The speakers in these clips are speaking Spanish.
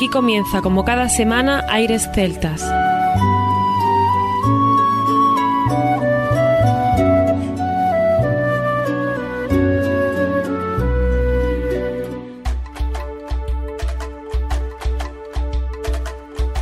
Aquí comienza, como cada semana, Aires Celtas.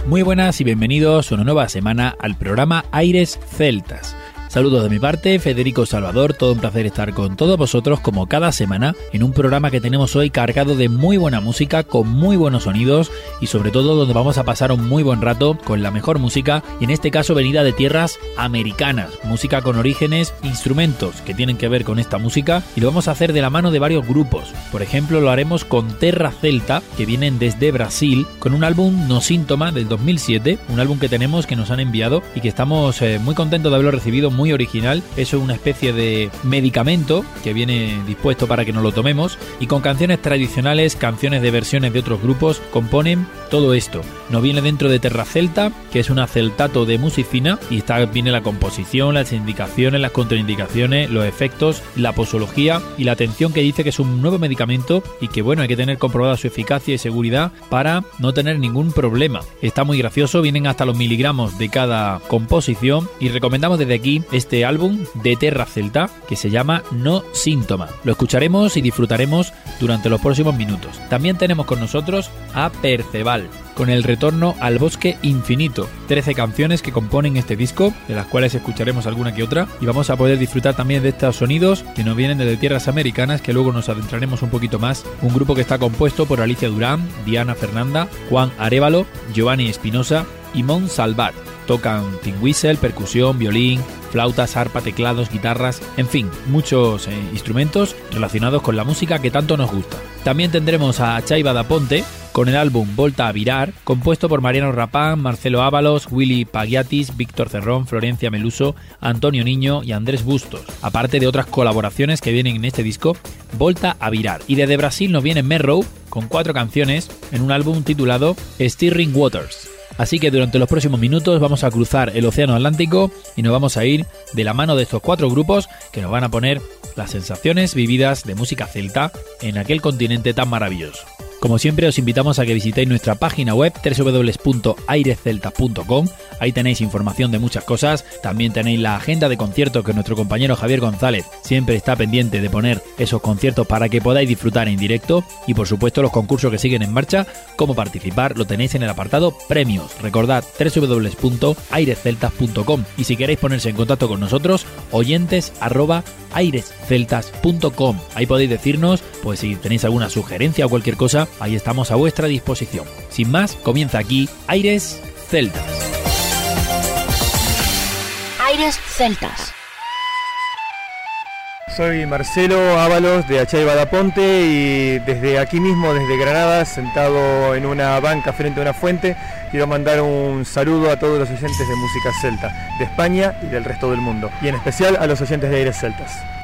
Muy buenas y bienvenidos una nueva semana al programa Aires Celtas. Saludos de mi parte, Federico Salvador, todo un placer estar con todos vosotros como cada semana en un programa que tenemos hoy cargado de muy buena música, con muy buenos sonidos y sobre todo donde vamos a pasar un muy buen rato con la mejor música y en este caso venida de tierras americanas, música con orígenes, instrumentos que tienen que ver con esta música y lo vamos a hacer de la mano de varios grupos. Por ejemplo, lo haremos con Terra Celta, que vienen desde Brasil, con un álbum No Síntoma del 2007, un álbum que tenemos que nos han enviado y que estamos eh, muy contentos de haberlo recibido muy original. Eso es una especie de medicamento que viene dispuesto para que nos lo tomemos y con canciones tradicionales, canciones de versiones de otros grupos, componen todo esto. Nos viene dentro de Terra Celta, que es un aceltato de musicina y está viene la composición, las indicaciones, las contraindicaciones, los efectos, la posología y la atención que dice que es un nuevo medicamento y que bueno, hay que tener comprobada su eficacia y seguridad para no tener ningún problema. Está muy gracioso, vienen hasta los miligramos de cada composición y recomendamos desde aquí este álbum de Terra Celta que se llama No Síntoma. Lo escucharemos y disfrutaremos durante los próximos minutos. También tenemos con nosotros a Perceval con el retorno al bosque infinito. 13 canciones que componen este disco, de las cuales escucharemos alguna que otra, y vamos a poder disfrutar también de estos sonidos que nos vienen desde tierras americanas, que luego nos adentraremos un poquito más. Un grupo que está compuesto por Alicia Durán, Diana Fernanda, Juan Arevalo, Giovanni Espinosa y Mon Salvat. Tocan tin whistle, percusión, violín, flautas, arpa, teclados, guitarras, en fin, muchos eh, instrumentos relacionados con la música que tanto nos gusta. También tendremos a Chaiba da Ponte con el álbum Volta a Virar, compuesto por Mariano Rapán, Marcelo Ábalos, Willy Pagiatis, Víctor Cerrón, Florencia Meluso, Antonio Niño y Andrés Bustos, aparte de otras colaboraciones que vienen en este disco, Volta a Virar. Y desde Brasil nos viene Merrow con cuatro canciones en un álbum titulado Stirring Waters. Así que durante los próximos minutos vamos a cruzar el Océano Atlántico y nos vamos a ir de la mano de estos cuatro grupos que nos van a poner las sensaciones vividas de música celta en aquel continente tan maravilloso. Como siempre os invitamos a que visitéis nuestra página web www.airecelta.com. Ahí tenéis información de muchas cosas. También tenéis la agenda de conciertos que nuestro compañero Javier González siempre está pendiente de poner esos conciertos para que podáis disfrutar en directo. Y por supuesto los concursos que siguen en marcha. Cómo participar lo tenéis en el apartado premios. Recordad www.aireceltas.com. Y si queréis ponerse en contacto con nosotros, oyentes airesceltas.com. Ahí podéis decirnos, pues si tenéis alguna sugerencia o cualquier cosa, ahí estamos a vuestra disposición. Sin más, comienza aquí Aires Celtas. Celtas. Soy Marcelo Ábalos de Achay Badaponte y desde aquí mismo, desde Granada, sentado en una banca frente a una fuente, quiero mandar un saludo a todos los oyentes de música celta, de España y del resto del mundo, y en especial a los oyentes de Aires Celtas.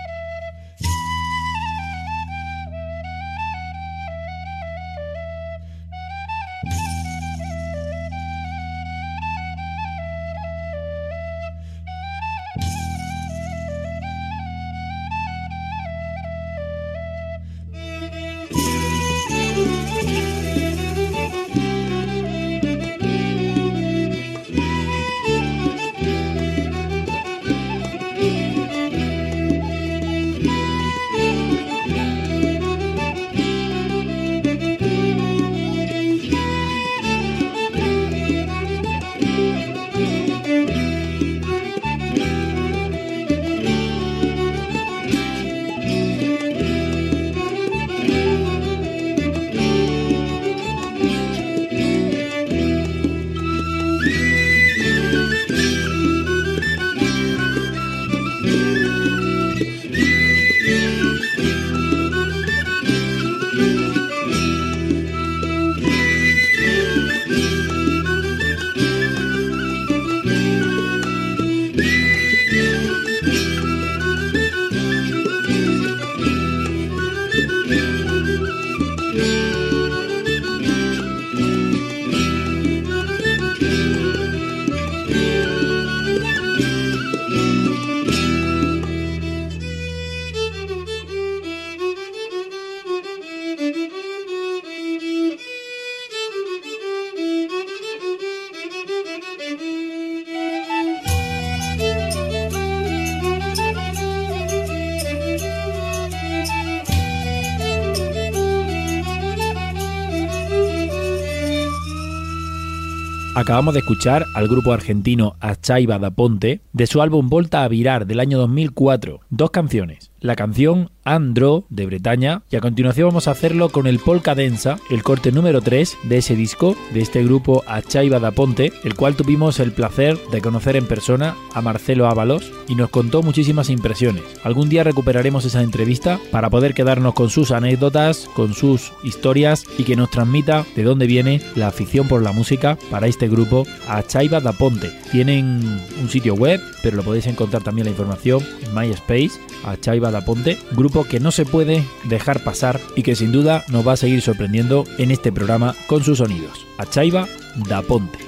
Acabamos de escuchar al grupo argentino Achaiba da Ponte de su álbum Volta a Virar del año 2004. Dos canciones, la canción Andro de Bretaña y a continuación vamos a hacerlo con el Polka Densa, el corte número 3 de ese disco de este grupo Achaiba da Ponte, el cual tuvimos el placer de conocer en persona a Marcelo Ábalos y nos contó muchísimas impresiones. Algún día recuperaremos esa entrevista para poder quedarnos con sus anécdotas, con sus historias y que nos transmita de dónde viene la afición por la música para este grupo Achaiba da Ponte. Tienen un sitio web, pero lo podéis encontrar también la información en MySpace, Achaiba da Ponte, grupo que no se puede dejar pasar y que sin duda nos va a seguir sorprendiendo en este programa con sus sonidos. Achaiba da Ponte.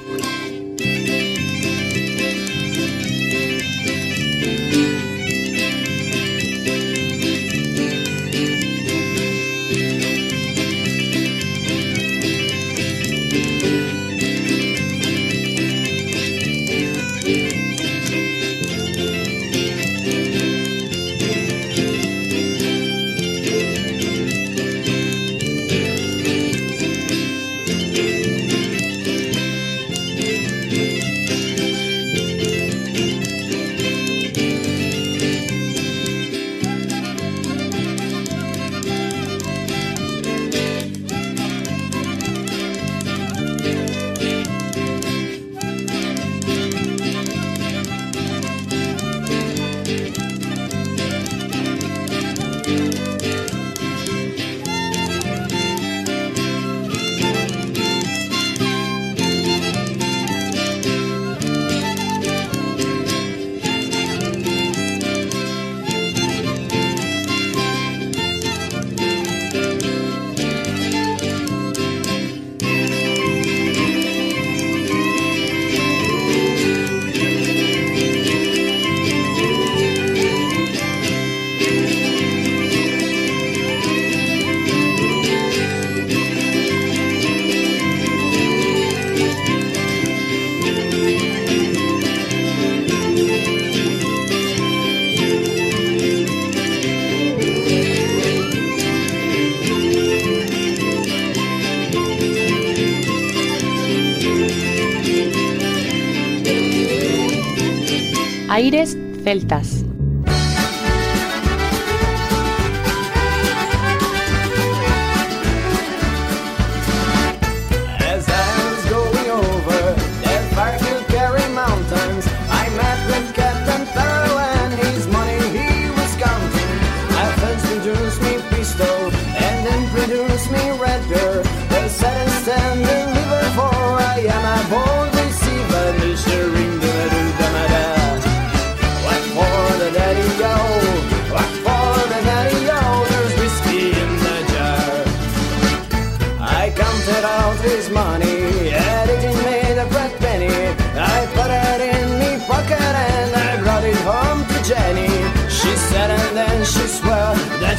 Aires celtas.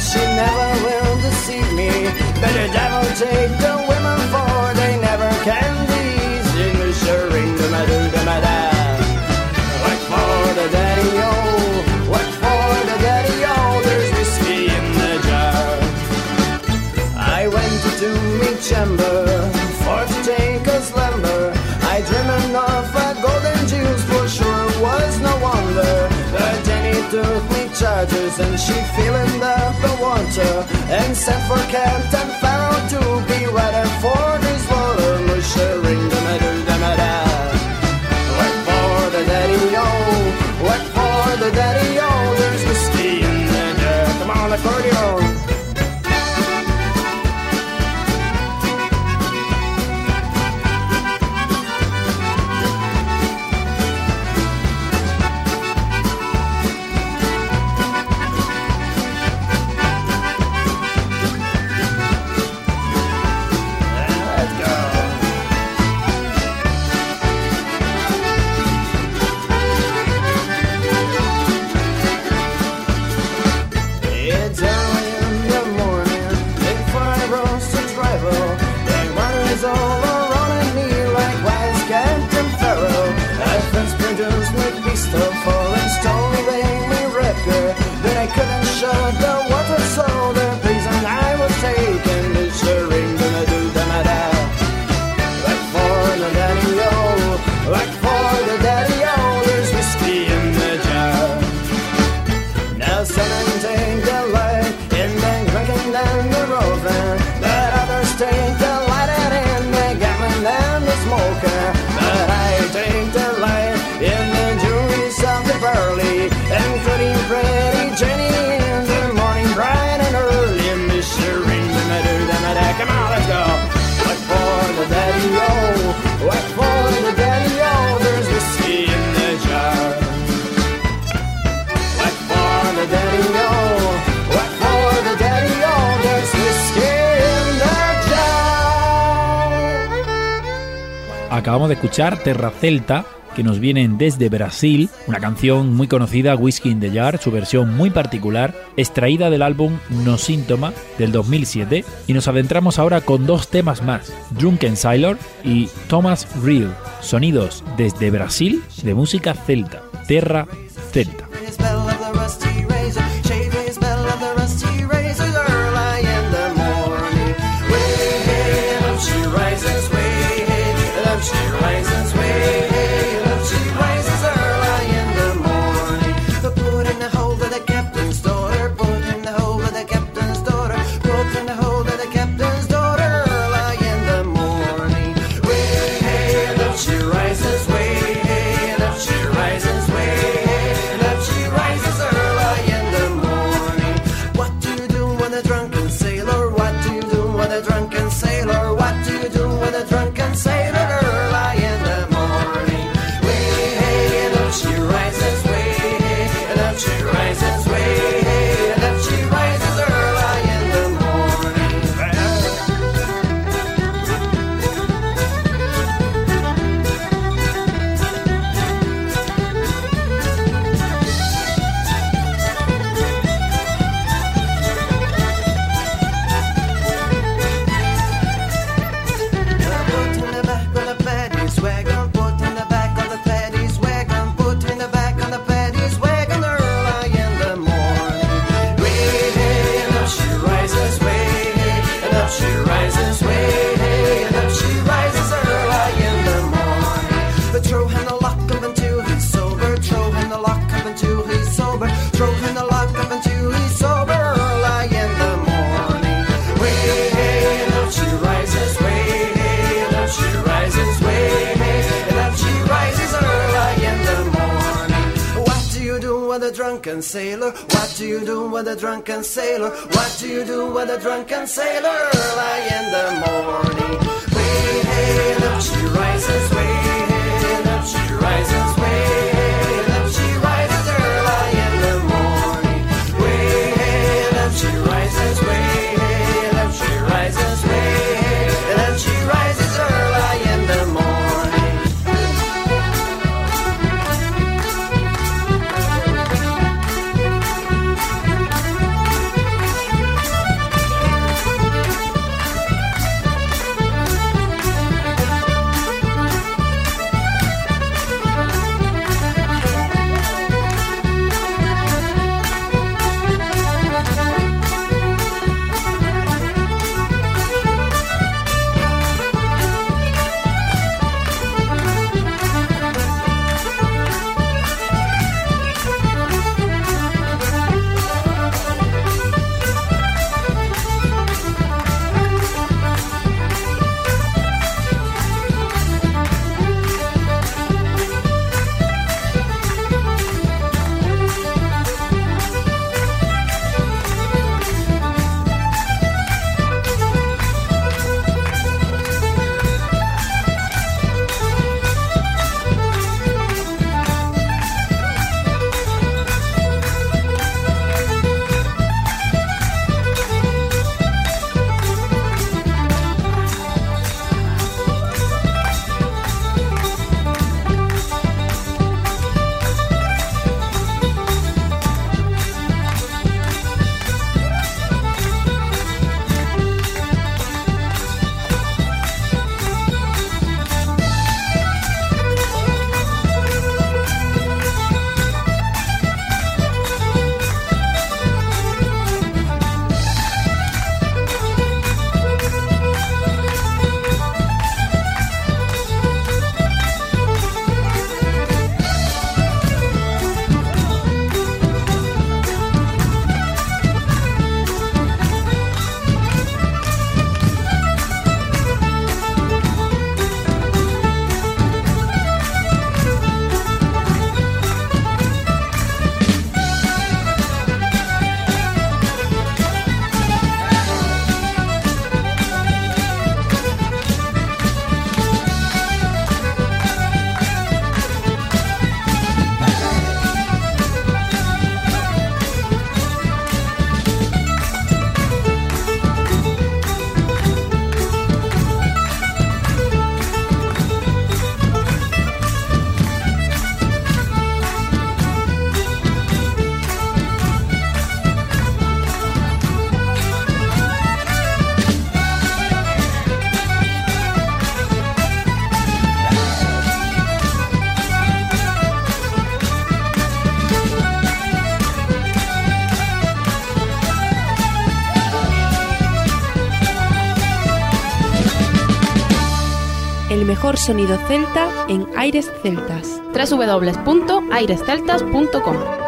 She never will deceive me. Better devil take the women for they never can please. In the shirring, the madu, the mada. What for the daddy oh. o? What for the daddy o? There's whiskey in the jar. I went to meet chamber for to take a slumber. I dreamed of a golden juice, for sure was no wonder. But took me charges and she feeling the water and sent for Kent and found to be ready for this water. acabamos de escuchar, Terra Celta, que nos vienen desde Brasil, una canción muy conocida, Whiskey in the Jar, su versión muy particular, extraída del álbum No Síntoma del 2007, y nos adentramos ahora con dos temas más, Drunken Sailor y Thomas Real, sonidos desde Brasil de música celta, Terra Celta. drunken sailor? What do you do with a drunken sailor? What do you do with a drunken sailor early in the morning? Way hey, up she rises, way hey, up she rises, way hey, up she rises early in the morning. Way hey, up she rises, way mejor sonido celta en aires celtas. www.airesceltas.com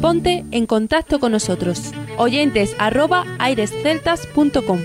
ponte en contacto con nosotros. Oyentes arroba airesceltas.com.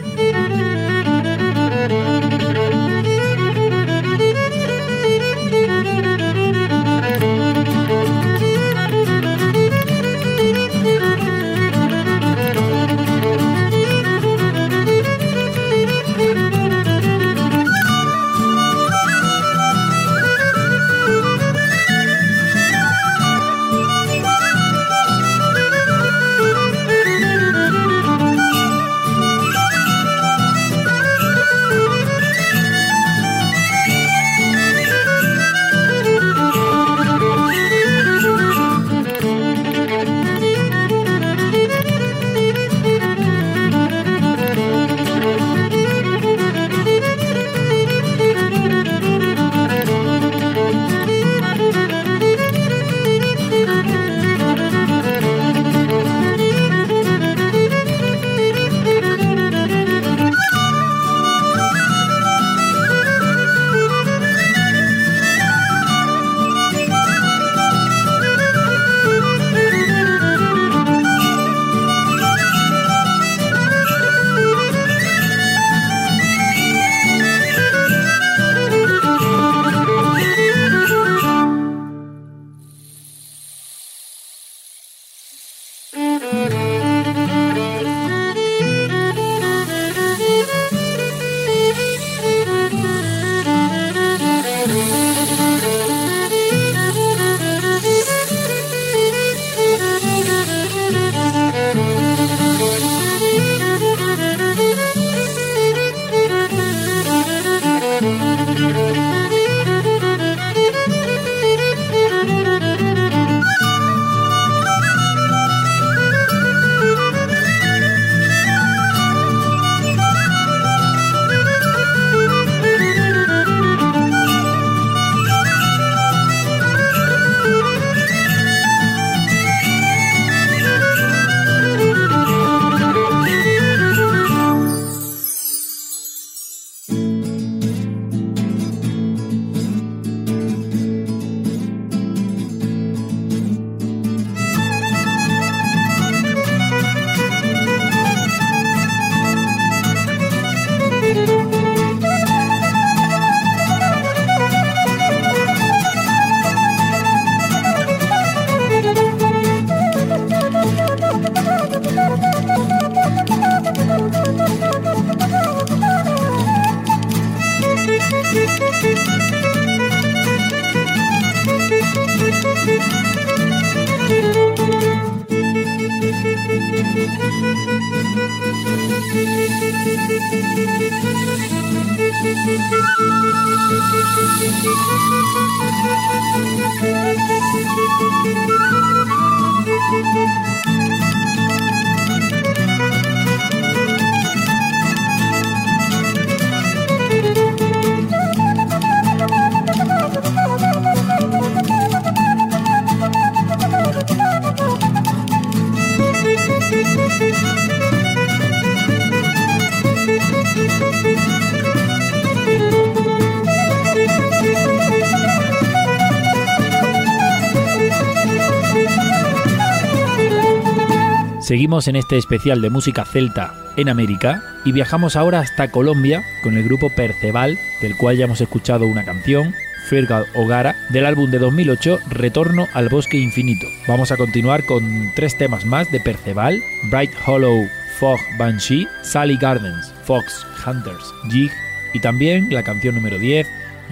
Seguimos en este especial de música celta en América y viajamos ahora hasta Colombia con el grupo Perceval, del cual ya hemos escuchado una canción, Fergal Ogara, del álbum de 2008 Retorno al Bosque Infinito. Vamos a continuar con tres temas más de Perceval, Bright Hollow, Fog Banshee, Sally Gardens, Fox Hunters, Jig y también la canción número 10,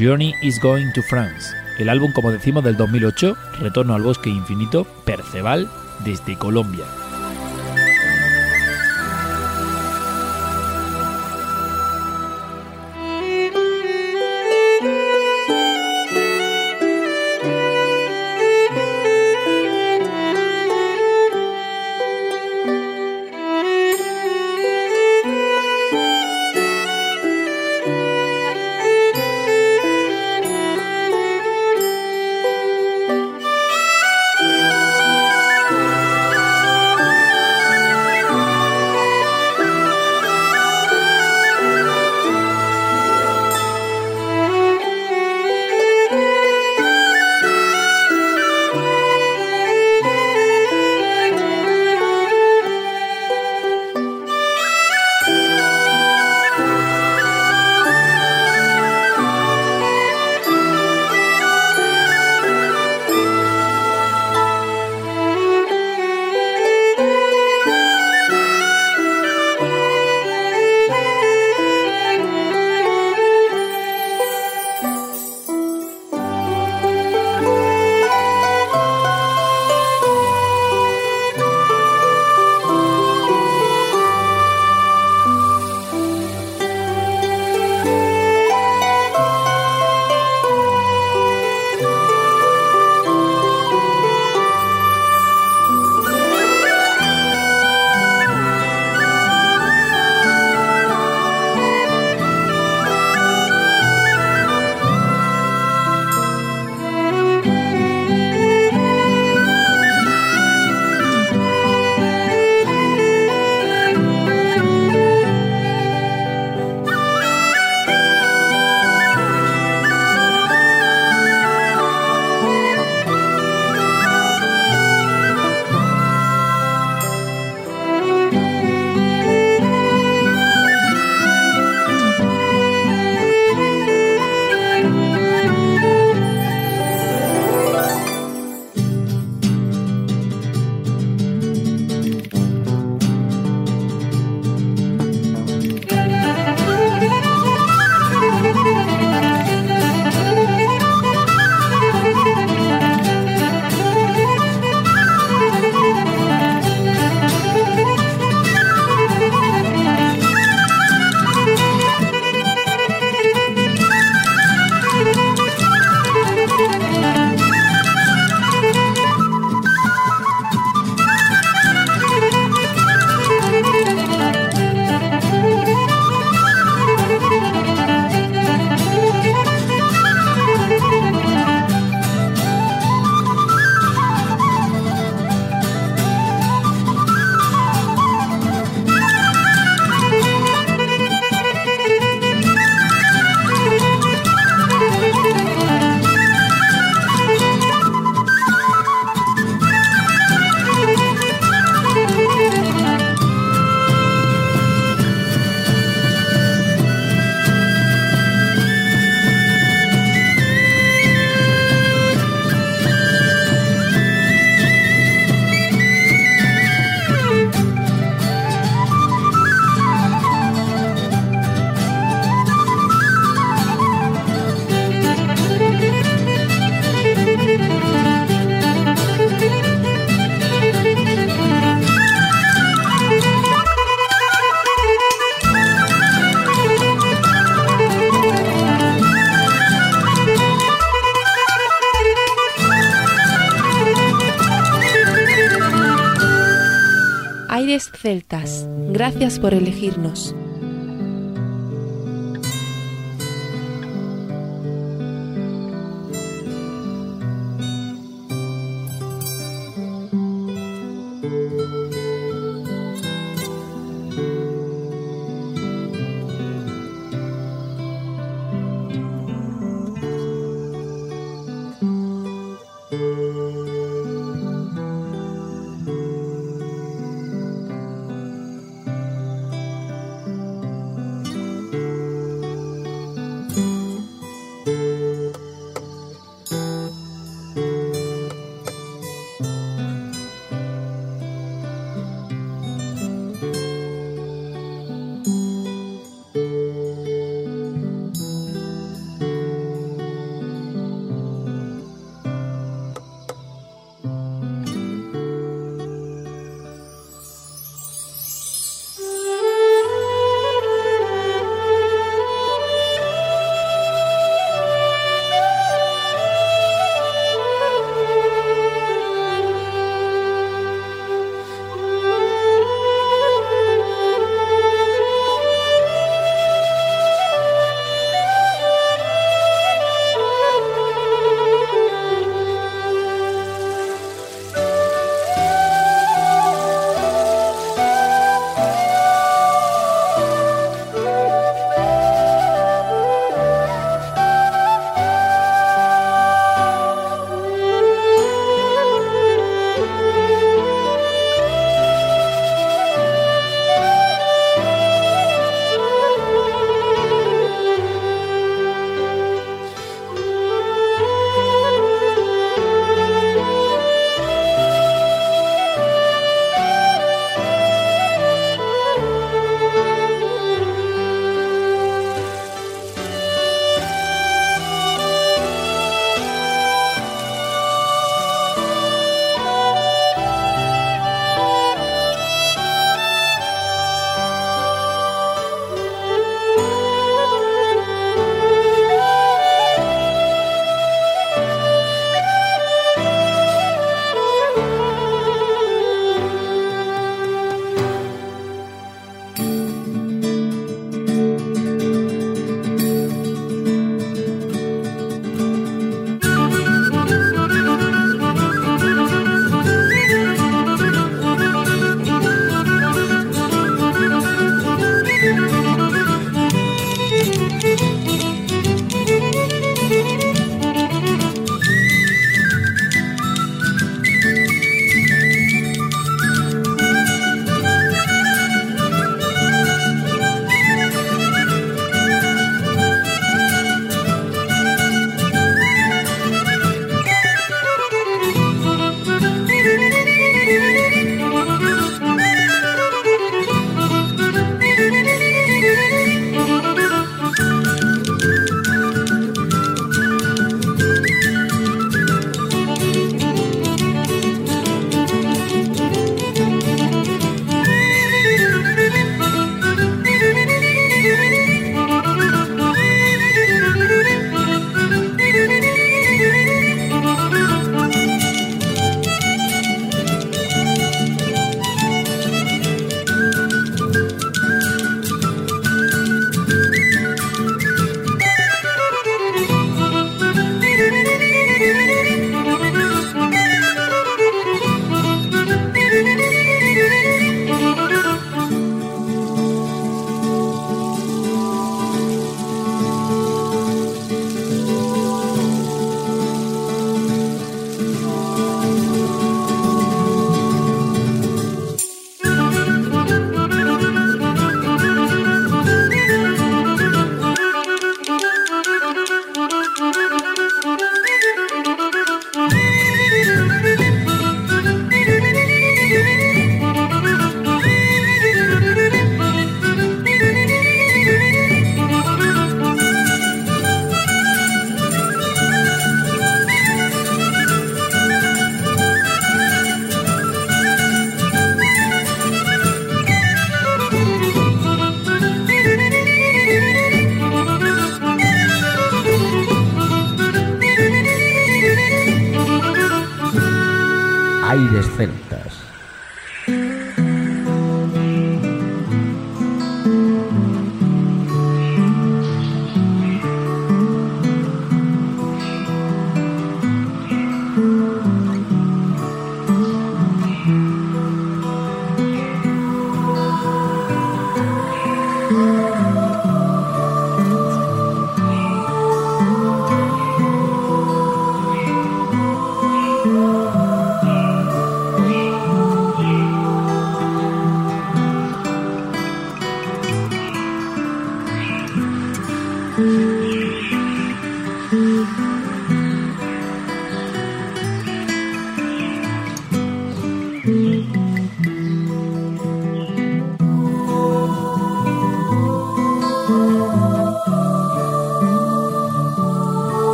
Journey is Going to France. El álbum, como decimos, del 2008, Retorno al Bosque Infinito, Perceval, desde Colombia. Gracias por elegirnos.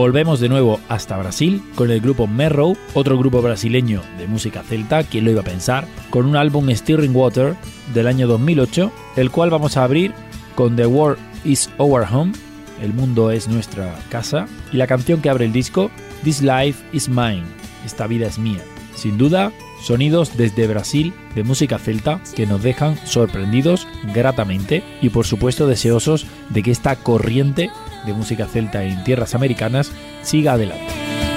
Volvemos de nuevo hasta Brasil con el grupo Merrow, otro grupo brasileño de música celta, quien lo iba a pensar, con un álbum Stirring Water del año 2008, el cual vamos a abrir con The World is Our Home, El mundo es nuestra casa, y la canción que abre el disco, This Life is Mine, Esta vida es mía. Sin duda, sonidos desde Brasil de música celta que nos dejan sorprendidos gratamente y por supuesto deseosos de que esta corriente de música celta en tierras americanas siga adelante.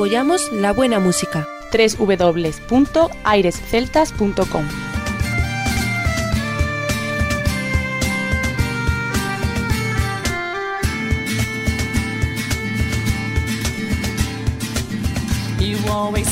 apoyamos la buena música. www.airesceltas.com You always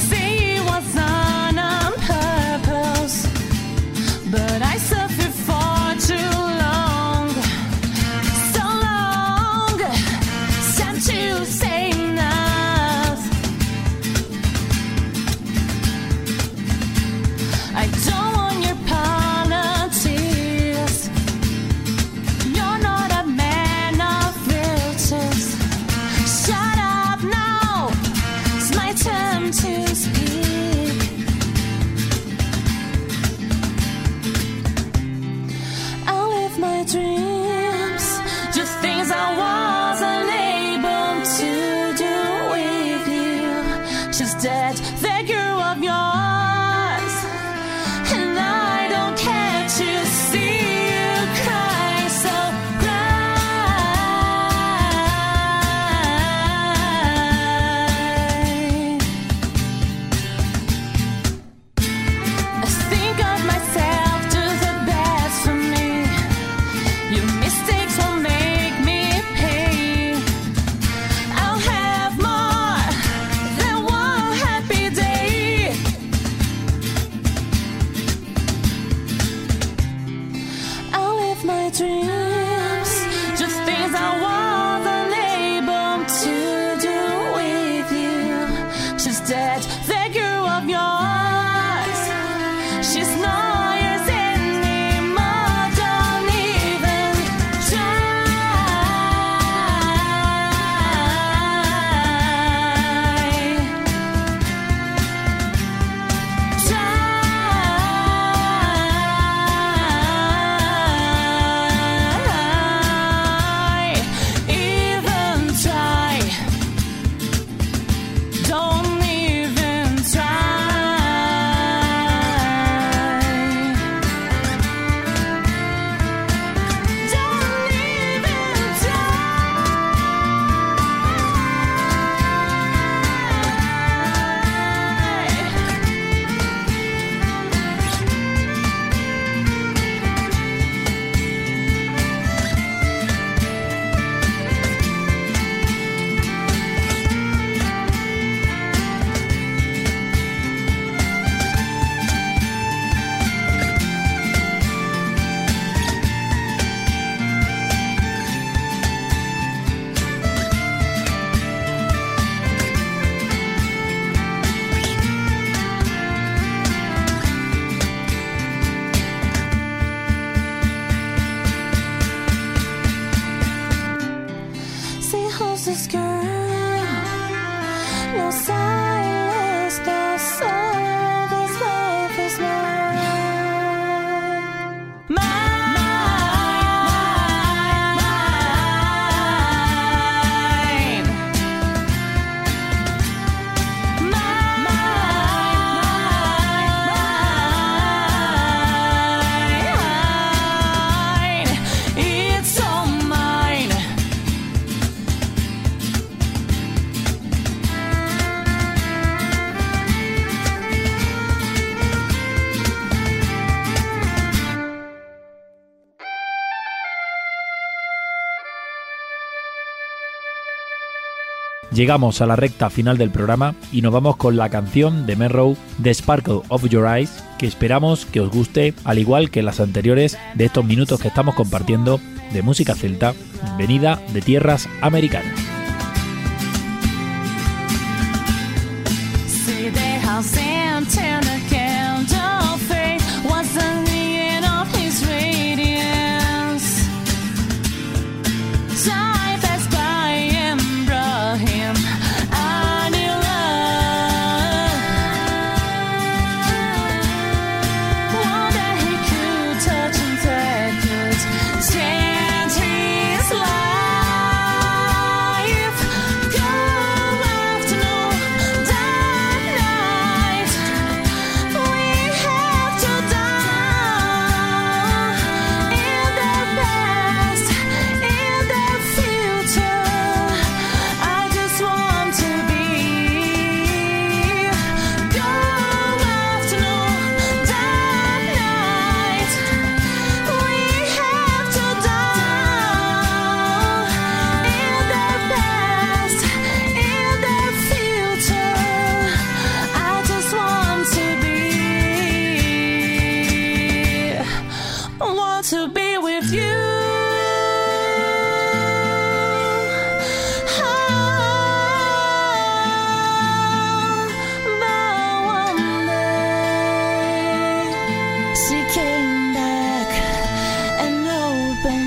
Llegamos a la recta final del programa y nos vamos con la canción de Merrow, The Sparkle of Your Eyes, que esperamos que os guste, al igual que las anteriores de estos minutos que estamos compartiendo de música celta, venida de tierras americanas.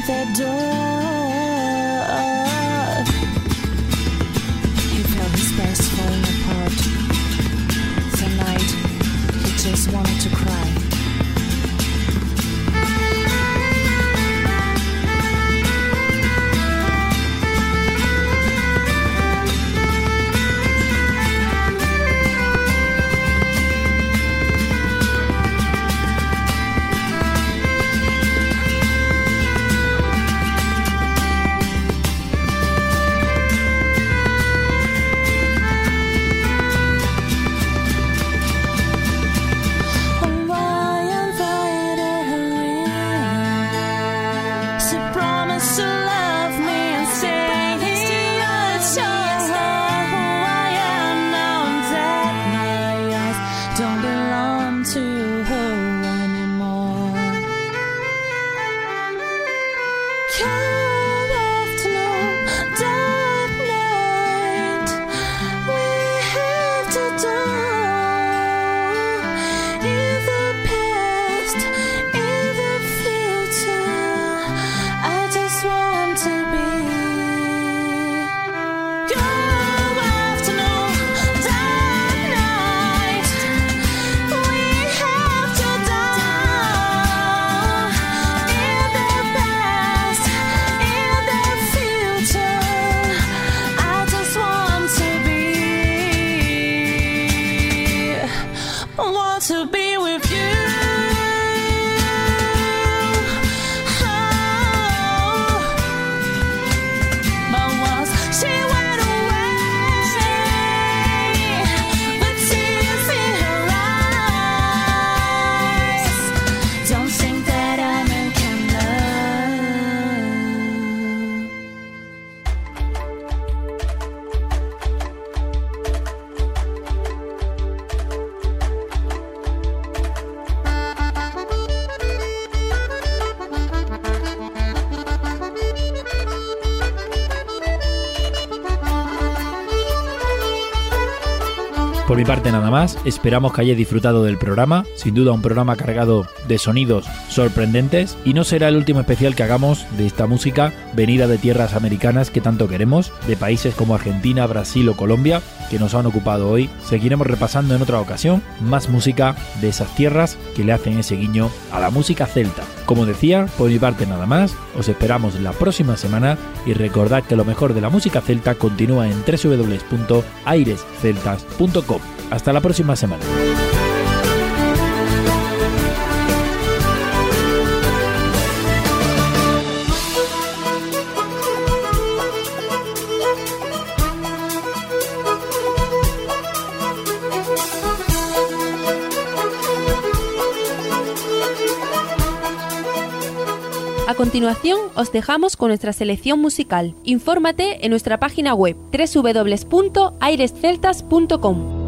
that door nada más, esperamos que hayáis disfrutado del programa, sin duda un programa cargado de sonidos sorprendentes y no será el último especial que hagamos de esta música venida de tierras americanas que tanto queremos, de países como Argentina, Brasil o Colombia, que nos han ocupado hoy. Seguiremos repasando en otra ocasión más música de esas tierras que le hacen ese guiño a la música celta. Como decía, por mi parte nada más, os esperamos la próxima semana y recordad que lo mejor de la música celta continúa en www.airesceltas.com. Hasta la próxima semana. A continuación, os dejamos con nuestra selección musical. Infórmate en nuestra página web www.airesceltas.com.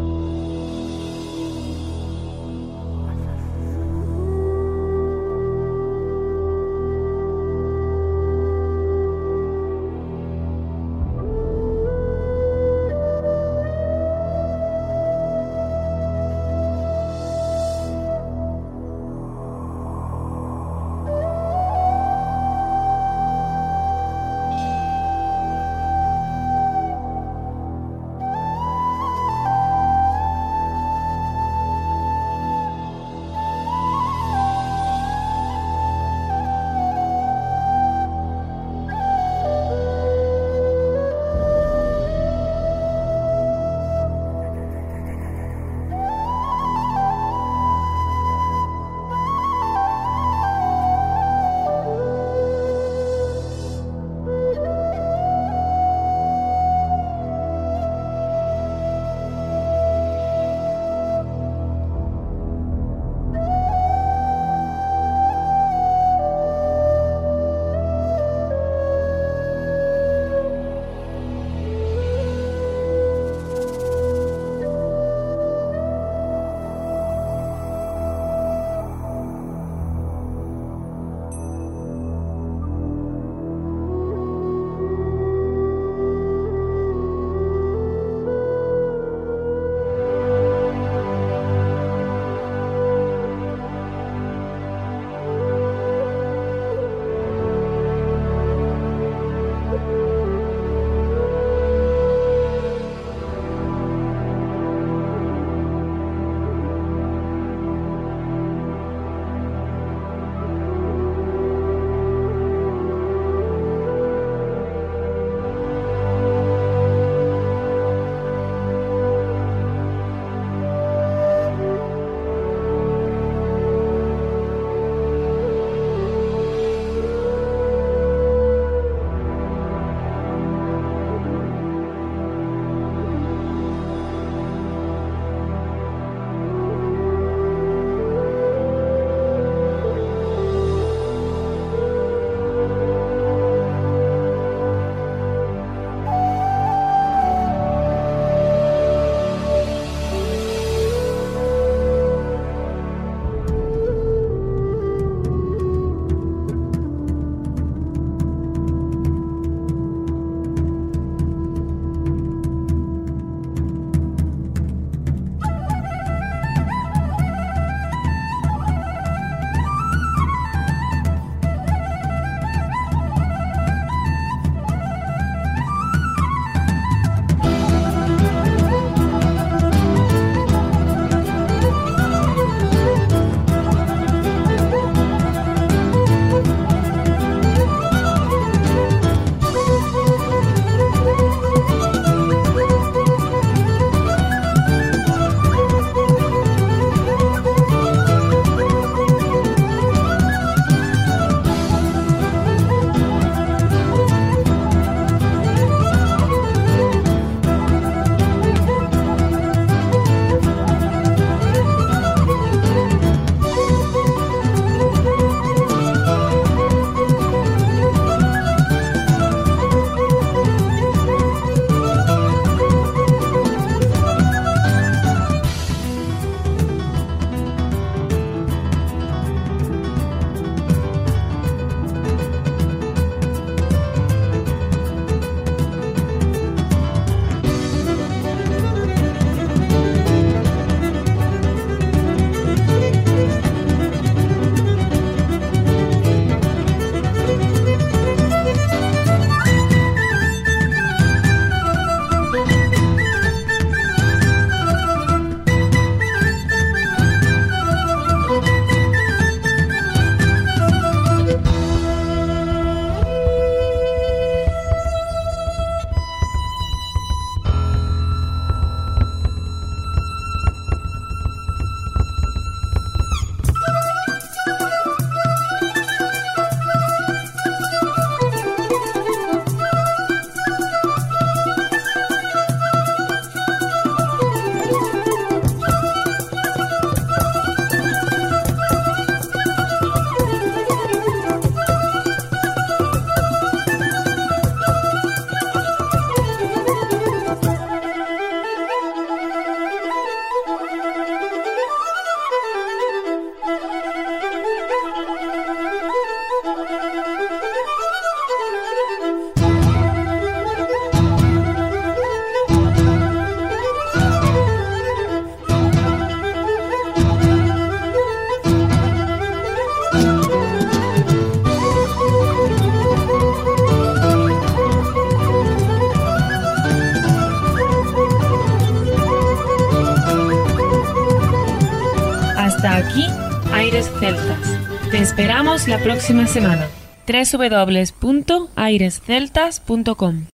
la próxima semana. www.airesceltas.com